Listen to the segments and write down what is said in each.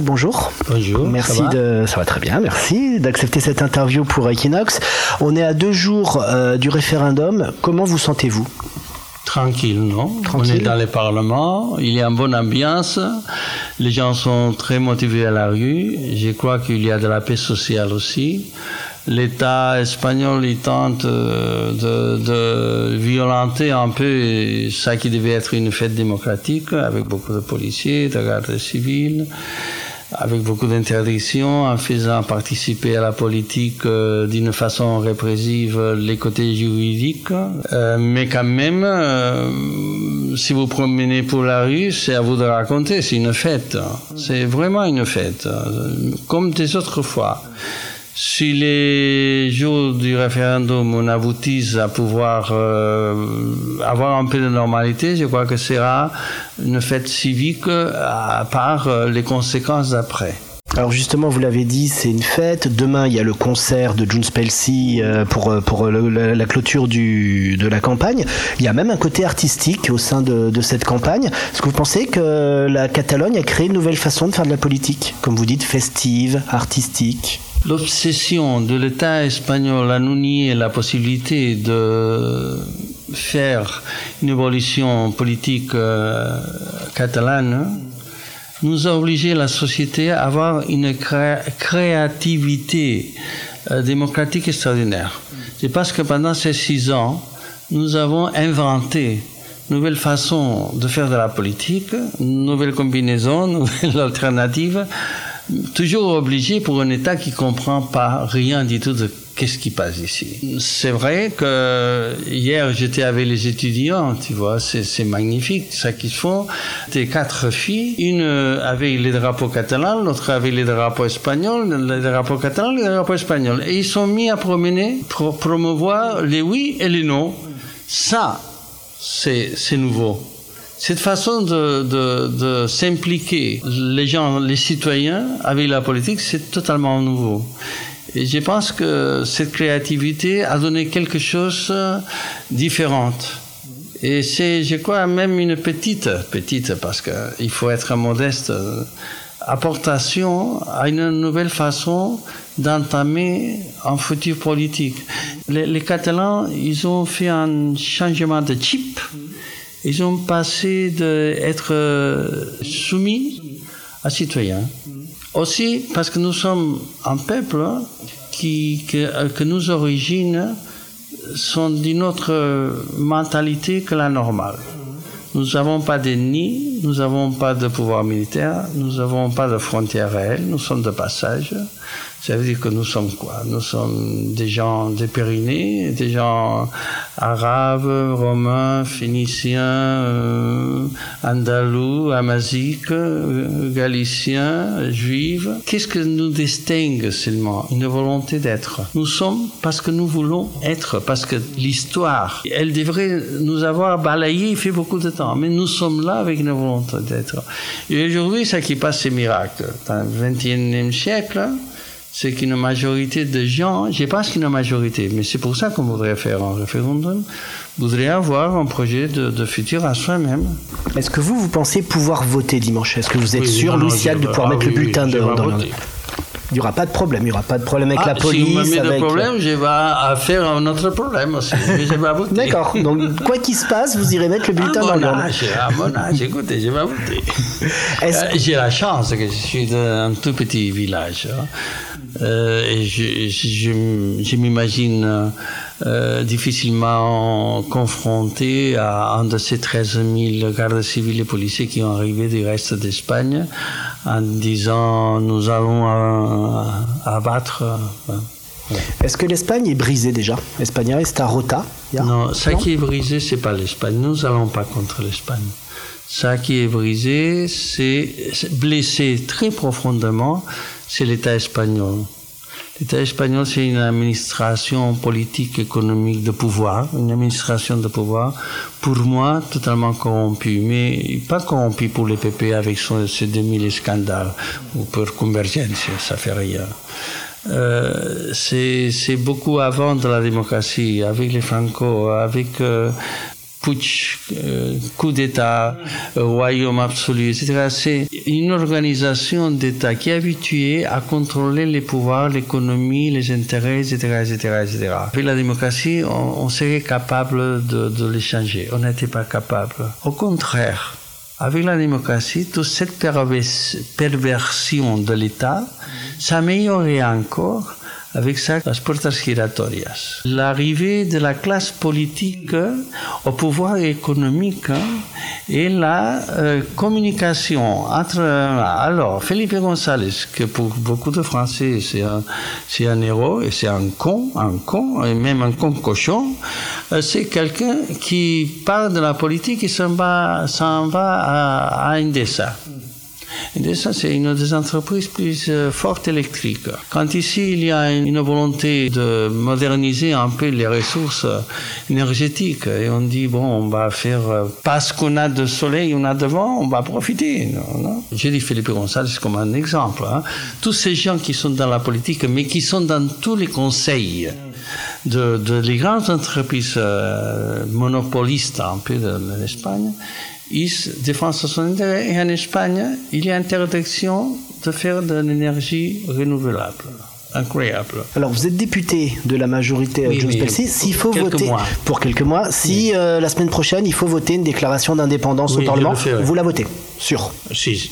Bonjour. Bonjour. Merci ça va de. Ça va très bien, merci d'accepter cette interview pour Equinox. On est à deux jours euh, du référendum. Comment vous sentez-vous? Tranquille, non Tranquille. On est dans le Parlement, il y a une bonne ambiance, les gens sont très motivés à la rue, je crois qu'il y a de la paix sociale aussi. L'État espagnol il tente euh, de, violenter un peu ça qui devait être une fête démocratique avec beaucoup de policiers, de gardes civils avec beaucoup d'interdictions, en faisant participer à la politique euh, d'une façon répressive les côtés juridiques. Euh, mais quand même, si vous promenez pour la rue, c'est à vous de raconter, c'est une fête. C'est vraiment une fête, comme des autres fois. Si les jours du référendum on aboutissent à pouvoir euh, avoir un peu de normalité, je crois que sera une fête civique à part euh, les conséquences d'après. Alors justement, vous l'avez dit, c'est une fête. Demain, il y a le concert de June Spelsey euh, pour, pour la, la clôture du, de la campagne. Il y a même un côté artistique au sein de, de cette campagne. Est-ce que vous pensez que la Catalogne a créé une nouvelle façon de faire de la politique? Comme vous dites, festive, artistique L'obsession de l'État espagnol à nous nier la possibilité de faire une évolution politique euh, catalane nous a obligé la société à avoir une cré- créativité euh, démocratique extraordinaire. C'est parce que pendant ces six ans, nous avons inventé nouvelle façon de faire de la politique, nouvelle combinaison, nouvelle alternative, toujours obligé pour un État qui comprend pas rien du tout de qu'est-ce qui passe ici. C'est vrai que hier j'étais avec les étudiants, tu vois, c'est magnifique ça qu'ils font. Des quatre filles, une avec les drapeaux catalans, l'autre avec les drapeaux espagnols, les drapeaux catalans, les drapeaux espagnols. Et ils sont mis à promener pour promouvoir les oui et les non. Ça, c'est nouveau. Cette façon de, s'impliquer les gens, les citoyens avec la politique, c'est totalement nouveau. Et je pense que cette créativité a donné quelque chose de différent. Et c'est, je crois, même une petite, petite, parce qu'il faut être modeste, apportation à une nouvelle façon d'entamer un futur politique. Les, les Catalans, ils ont fait un changement de type. Ils ont passé d'être soumis à citoyens. Aussi parce que nous sommes un peuple qui, que, que nos origines sont d'une autre mentalité que la normale. Nous n'avons pas d'ennemis, nous n'avons pas de pouvoir militaire, nous n'avons pas de frontières réelles, nous sommes de passage. Ça veut dire que nous sommes quoi? Nous sommes des gens des Pyrénées, des gens arabes, romains, phéniciens, euh, andalous, amaziques, euh, galiciens, juifs. Qu'est-ce que nous distingue seulement? Une volonté d'être. Nous sommes parce que nous voulons être, parce que l'histoire, elle devrait nous avoir balayé, il fait beaucoup de temps, mais nous sommes là avec une volonté d'être. Et aujourd'hui, ce qui passe, c'est miracle. Dans le XXIe siècle, c'est qu'une majorité de gens, je pense qu'une majorité, mais c'est pour ça qu'on voudrait faire un référendum, voudrait avoir un projet de, de futur à soi-même. Est-ce que vous, vous pensez pouvoir voter dimanche? Est-ce que vous êtes Oui, sûr, je de pouvoir ah mettre oui, le bulletin oui, de, dans le- voter. Il n'y aura pas de problème. Il n'y aura pas de problème avec Ah, la police. si me met avec... de problème, je vais à faire un autre problème aussi. Je vais voter. D'accord. Donc, quoi qu'il se passe, vous irez mettre le À bulletin dans mon l'urne. âge, à mon âge, écoutez, je vais voter. Euh, J'ai la chance que je suis d'un tout petit village. hein. Euh, et je, je, je m'imagine euh, difficilement confronté à un de ces 13 000 gardes civils et policiers qui ont arrivé du reste d'Espagne en disant nous allons abattre. euh, Est-ce que l'Espagne est brisée déjà? L'Espagne est à rota Non, ça qui est brisé, c'est pas l'Espagne. Nous allons pas contre l'Espagne. Ça qui est brisé, c'est blessé très profondément, c'est l'État espagnol. L'État espagnol, c'est une administration politique, économique de pouvoir, une administration de pouvoir, pour moi, totalement corrompue. Mais pas corrompue pour les PP avec son, ses 2000 scandales, ou pour Convergence, ça fait rien. Euh, c'est c'est beaucoup avant de la démocratie, avec les Franco, avec euh, putsch, euh, coup d'État, euh, royaume absolu, etc. C'est une organisation d'État qui est habituée à contrôler les pouvoirs, l'économie, les intérêts, etc., etc., etc. Avec la démocratie, on, serait capable de, de les changer. On n'était pas capable. Au contraire, avec la démocratie, toute cette perversion de l'État s'améliorerait encore avec ça las puertas giratorias. L'arrivée de la classe politique au pouvoir économique et la euh, communication entre... Alors, Felipe González, que pour beaucoup de Français, c'est un, héros et c'est un con, un con, et même un con cochon, euh, c'est quelqu'un qui parle de la politique et s'en va, s'en va à, à Indesa. Et ça, c'est une des entreprises plus euh, fortes électriques. Quand ici, il y a une volonté de moderniser un peu les ressources euh, énergétiques, et on dit, bon, on va faire, euh, parce qu'on a de soleil, on a de vent, on va profiter. Non, J'ai dit Philippe González comme un exemple. Hein. Tous ces gens qui sont dans la politique, mais qui sont dans tous les conseils de, de les grandes entreprises monopolistes un peu de l'Espagne, ils défendent son intérêt. Et en Espagne, il y a interdiction de faire de l'énergie renouvelable. Incroyable. Alors, vous êtes député de la majorité oui, Jones S'il faut voter pour quelques mois, si euh, la semaine prochaine il faut voter une déclaration d'indépendance au Parlement, vous la votez, sûr. Si,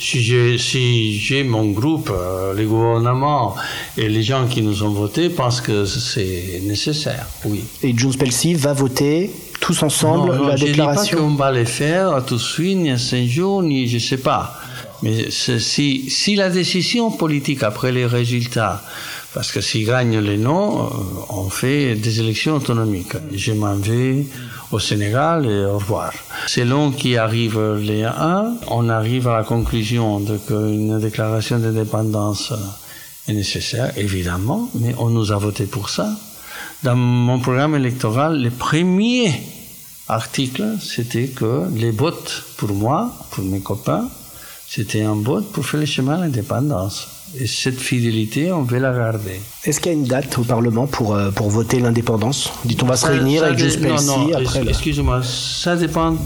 si j'ai mon groupe, euh, les gouvernements et les gens qui nous ont voté pensent que c'est nécessaire, oui. Et Jones Pelsi va voter tous ensemble non, non, la je déclaration Je ne dis pas qu'on va les faire tout de suite, ni à jours, ni je ne sais pas. Mais si, si la décision politique après les résultats, parce que s'ils gagnent les noms, euh, on fait des élections autonomiques. Je m'en vais au Sénégal et au revoir. Selon qui arrive les 1, on arrive à la conclusion de qu'une déclaration d'indépendance est nécessaire, évidemment, mais on nous a voté pour ça. Dans mon programme électoral, le premier article, c'était que les votes pour moi, pour mes copains, c'était un vote pour faire le chemin à l'indépendance. Et cette fidélité, on veut la garder. Est-ce qu'il y a une date au Parlement pour, euh, pour voter l'indépendance? Dit-on va se réunir avec Juste Non, non, après. Excusez-moi, ça dépend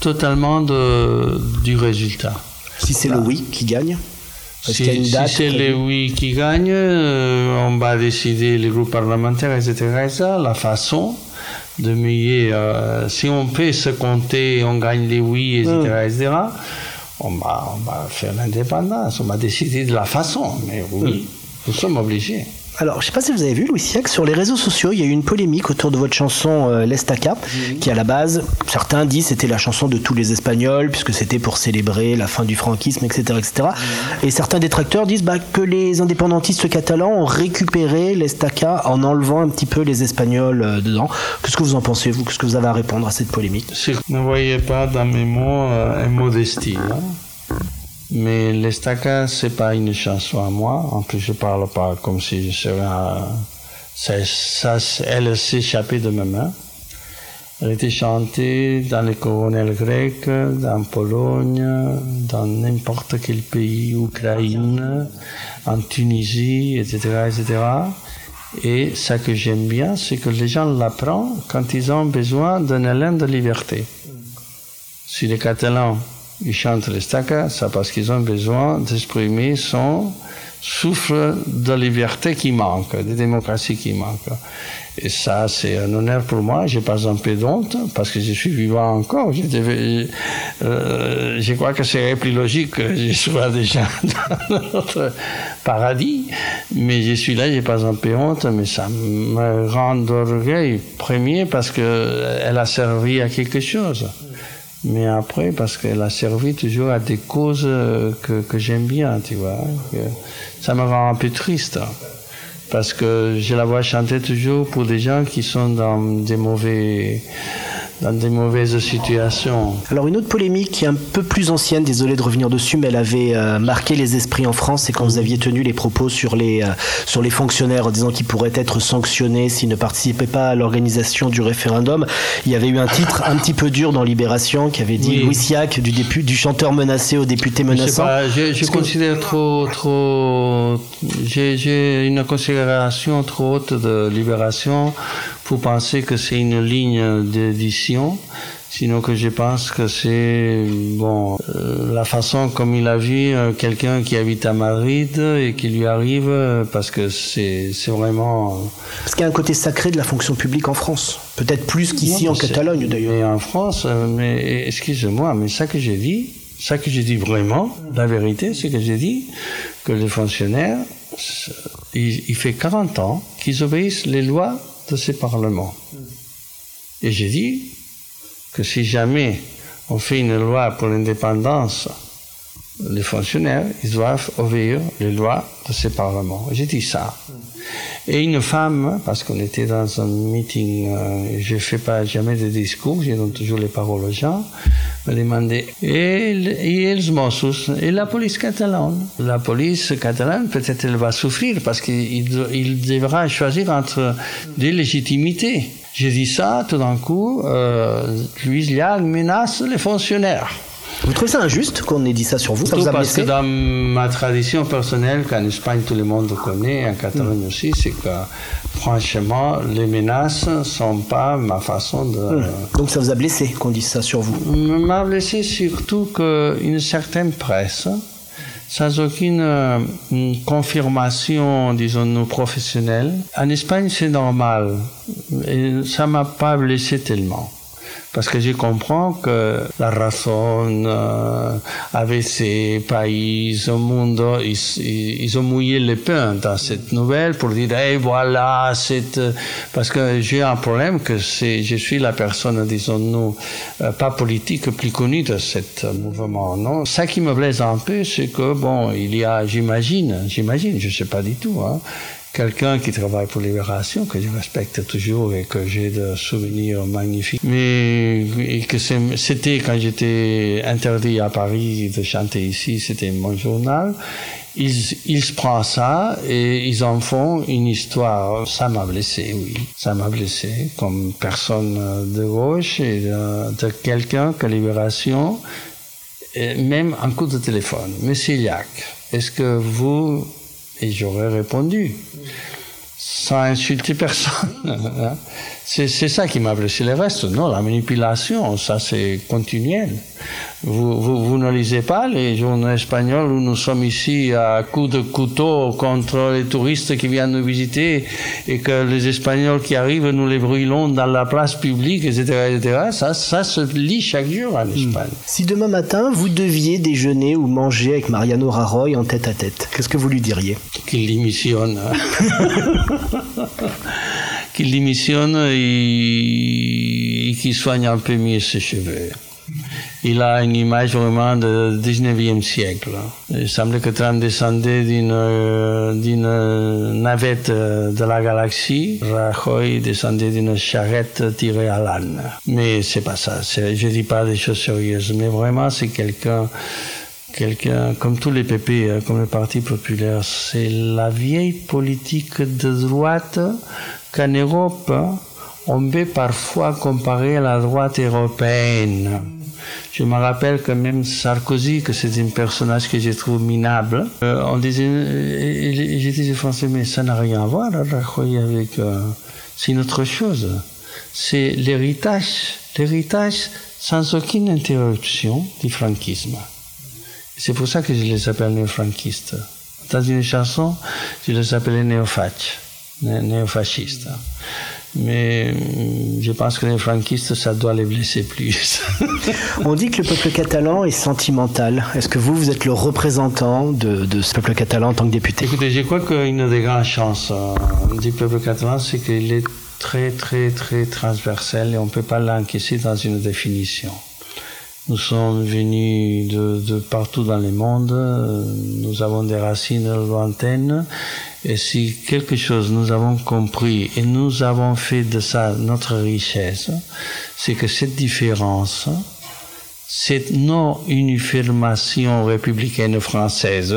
totalement de, du résultat. Si c'est le oui qui gagne si, si c'est le oui qui gagne, euh, on va décider les groupes parlementaires, etc., la façon de mieux. Euh, si on peut se compter, on gagne les oui, etc., etc., on va, on va faire l'indépendance, on va décider de la façon, mais oui, mm. nous sommes obligés. Alors, je ne sais pas si vous avez vu, Louis Siac, sur les réseaux sociaux, il y a eu une polémique autour de votre chanson euh, L'Estaca, qui à la base, certains disent c'était la chanson de tous les Espagnols, puisque c'était pour célébrer la fin du franquisme, etc. etc. Et certains détracteurs disent bah, que les indépendantistes catalans ont récupéré L'Estaca en enlevant un petit peu les Espagnols euh, dedans. Qu'est-ce que vous en pensez, vous? Qu'est-ce que vous avez à répondre à cette polémique? Ne voyez pas dans mes mots euh, un modestie. Hein mais l'estaca, c'est pas une chanson à moi. En plus, je parle pas comme si je serais un... ça, ça, elle s'échappait de mes mains. Elle était chantée dans les colonels grecs, dans Pologne, dans n'importe quel pays, Ukraine, en Tunisie, etc., etc. Et ce que j'aime bien, c'est que les gens l'apprennent quand ils ont besoin d'un élan de liberté. Si les Catalans ils chantent les stacas, c'est parce qu'ils ont besoin d'exprimer son souffle de liberté qui manque, de démocratie qui manque. Et ça, c'est un honneur pour moi. J'ai pas un peu d'honte parce que je suis vivant encore. Je, euh, je crois que c'est plus logique que je sois déjà dans notre paradis. Mais je suis là, j'ai pas un peu mais ça me rend d'orgueil premier parce que elle a servi à quelque chose mais après parce qu'elle a servi toujours à des causes euh, que, que j'aime bien, tu vois. Ça me rend un peu triste parce que je la vois chanter toujours pour des gens qui sont dans des mauvais dans des mauvaises situations. Alors une autre polémique qui est un peu plus ancienne, désolé de revenir dessus, mais elle avait euh, marqué les esprits en France, c'est quand vous aviez tenu les propos sur les, euh, sur les fonctionnaires en disant qu'ils pourraient être sanctionnés s'ils ne participaient pas à l'organisation du référendum. Il y avait eu un titre un petit peu dur dans Libération qui avait dit Louis Siac, du, du chanteur menacé au député menaçant. Je, je, considère trop... trop J'ai une considération trop haute de Libération faut penser que c'est une ligne d'édition Sinon que je pense que c'est bon euh, la façon comme il a vu euh, quelqu'un qui habite à Madrid et qui lui arrive euh, parce que c'est c'est vraiment parce qu'il y a un côté sacré de la fonction publique en France, peut-être plus qu'ici en Catalogne d'ailleurs. Mais en France, mais excusez-moi, mais ça que j'ai dit, ça que j'ai dit vraiment, la vérité, c'est que j'ai dit que les fonctionnaires, il, il fait 40 ans qu'ils obéissent les lois de ces parlements. Et j'ai dit que si jamais on fait une loi pour l'indépendance, les fonctionnaires, ils doivent obéir les lois de ces parlements. J'ai dit ça. Et une femme, parce qu'on était dans un meeting, euh, je ne fais pas jamais de discours, je donne toujours les paroles aux gens, me demandait, et, et la police catalane La police catalane, peut-être elle va souffrir parce qu'il il devra choisir entre des légitimités. J'ai dit ça, tout d'un coup, euh, Louise Liag menace les fonctionnaires. Vous trouvez ça injuste qu'on ait dit ça sur vous ça vous Parce que dans ma tradition personnelle, qu'en Espagne tout le monde connaît, en Catalogne aussi, c'est que franchement, les menaces ne sont pas ma façon de. Hmm. Donc ça vous a blessé qu'on dise ça sur vous M'a blessé surtout qu'une certaine presse sans aucune euh, confirmation, disons-nous, professionnelle. En Espagne, c'est normal. Et ça m'a pas blessé tellement. Parce que je comprends que la raison euh, ces pays monde, ils, ont mouillé les pains dans cette nouvelle pour dire, hey, voilà, c'est... Parce que j'ai un problème que c'est, je suis la personne, disons-nous, euh, pas politique, plus connue de ce mouvement, non? Ça qui me blesse un peu, c'est que, bon, il y a, j'imagine, j'imagine, je sais pas du tout, hein, quelqu'un qui travaille pour Libération, que je respecte toujours et que j'ai de souvenirs magnifiques. Mais que c'était quand j'étais interdit à Paris de chanter ici, c'était mon journal. Ils, ils prennent ça et ils en font une histoire. Ça m'a blessé, oui. Ça m'a blessé comme personne de gauche et de, de quelqu'un que Libération, même un coup de téléphone. Monsieur Yac, est-ce que vous et j'aurais répondu, sans insulter personne. C'est ça qui m'a blessé. Le reste, non, la manipulation, ça c'est continuel. Vous, vous, vous, ne lisez pas les journaux espagnols où nous sommes ici à coups de couteau contre les touristes qui viennent nous visiter et que les Espagnols qui arrivent, nous les brûlons dans la place publique, etc. etc. Ça, ça se lit chaque jour en Espagne. Si demain matin, vous deviez déjeuner ou manger avec Mariano Rajoy en tête à tête, qu'est-ce que vous lui diriez? Qu'il démissionne. qu'il démissionne et, et qu'il soigne un peu mieux ses cheveux il a une image vraiment du 19e siècle. Il semble que Trump descendait d'une, navette de la galaxie. Rajoy descendait d'une charrette tirée à l'âne. Mais c'est pas ça. Je dis pas des choses sérieuses. Mais vraiment, c'est quelqu'un, quelqu'un, comme tous les PP, hein, comme le Parti populaire, c'est la vieille politique de droite qu'en Europe, on peut parfois comparer à la droite européenne. Je me rappelle que même Sarkozy, que c'est un personnage que je trouve minable, euh, on disait, euh, je disais français, mais ça n'a rien à voir avec, euh, c'est une autre chose. C'est l'héritage, l'héritage sans aucune interruption du franquisme. C'est pour ça que je les appelle néo-franquistes. Dans une chanson, je les appelais néofascistes. Néofascistes. Mais mm, je pense que les franquistes, ça doit les blesser plus. On dit que le peuple catalan est sentimental. Est-ce que vous, vous êtes le représentant de, de, ce peuple catalan en tant que député? Écoutez, je crois qu'une des grandes chances euh, du peuple catalan, c'est qu'il est très, très, très transversal et on ne peut pas l'encaisser dans une définition. Nous sommes venus de, de, partout dans le monde, nous avons des racines lointaines, et si quelque chose nous avons compris et nous avons fait de ça notre richesse, c'est que cette différence, cette non-uniformation républicaine française,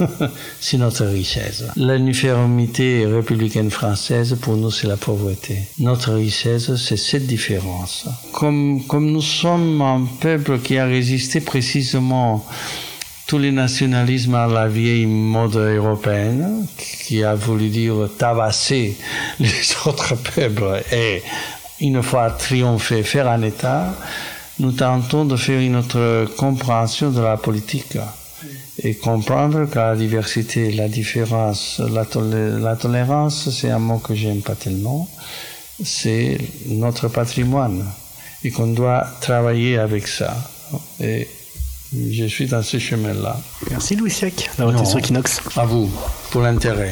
c'est notre richesse. L'uniformité républicaine française, pour nous, c'est la pauvreté. Notre richesse, c'est cette différence. Comme, comme nous sommes un peuple qui a résisté précisément tous les nationalismes à la vieille mode européenne, qui a voulu dire tabasser les autres peuples et, une fois triomphé, faire un État, nous tentons de faire une autre compréhension de la politique et comprendre que la diversité, la différence, la, tolérance, c'est un mot que j'aime pas tellement, c'est notre patrimoine et qu'on doit travailler avec ça. Et je suis dans ce chemin-là. Merci Louis Siac d'avoir été sur Kinox. À vous, pour l'intérêt.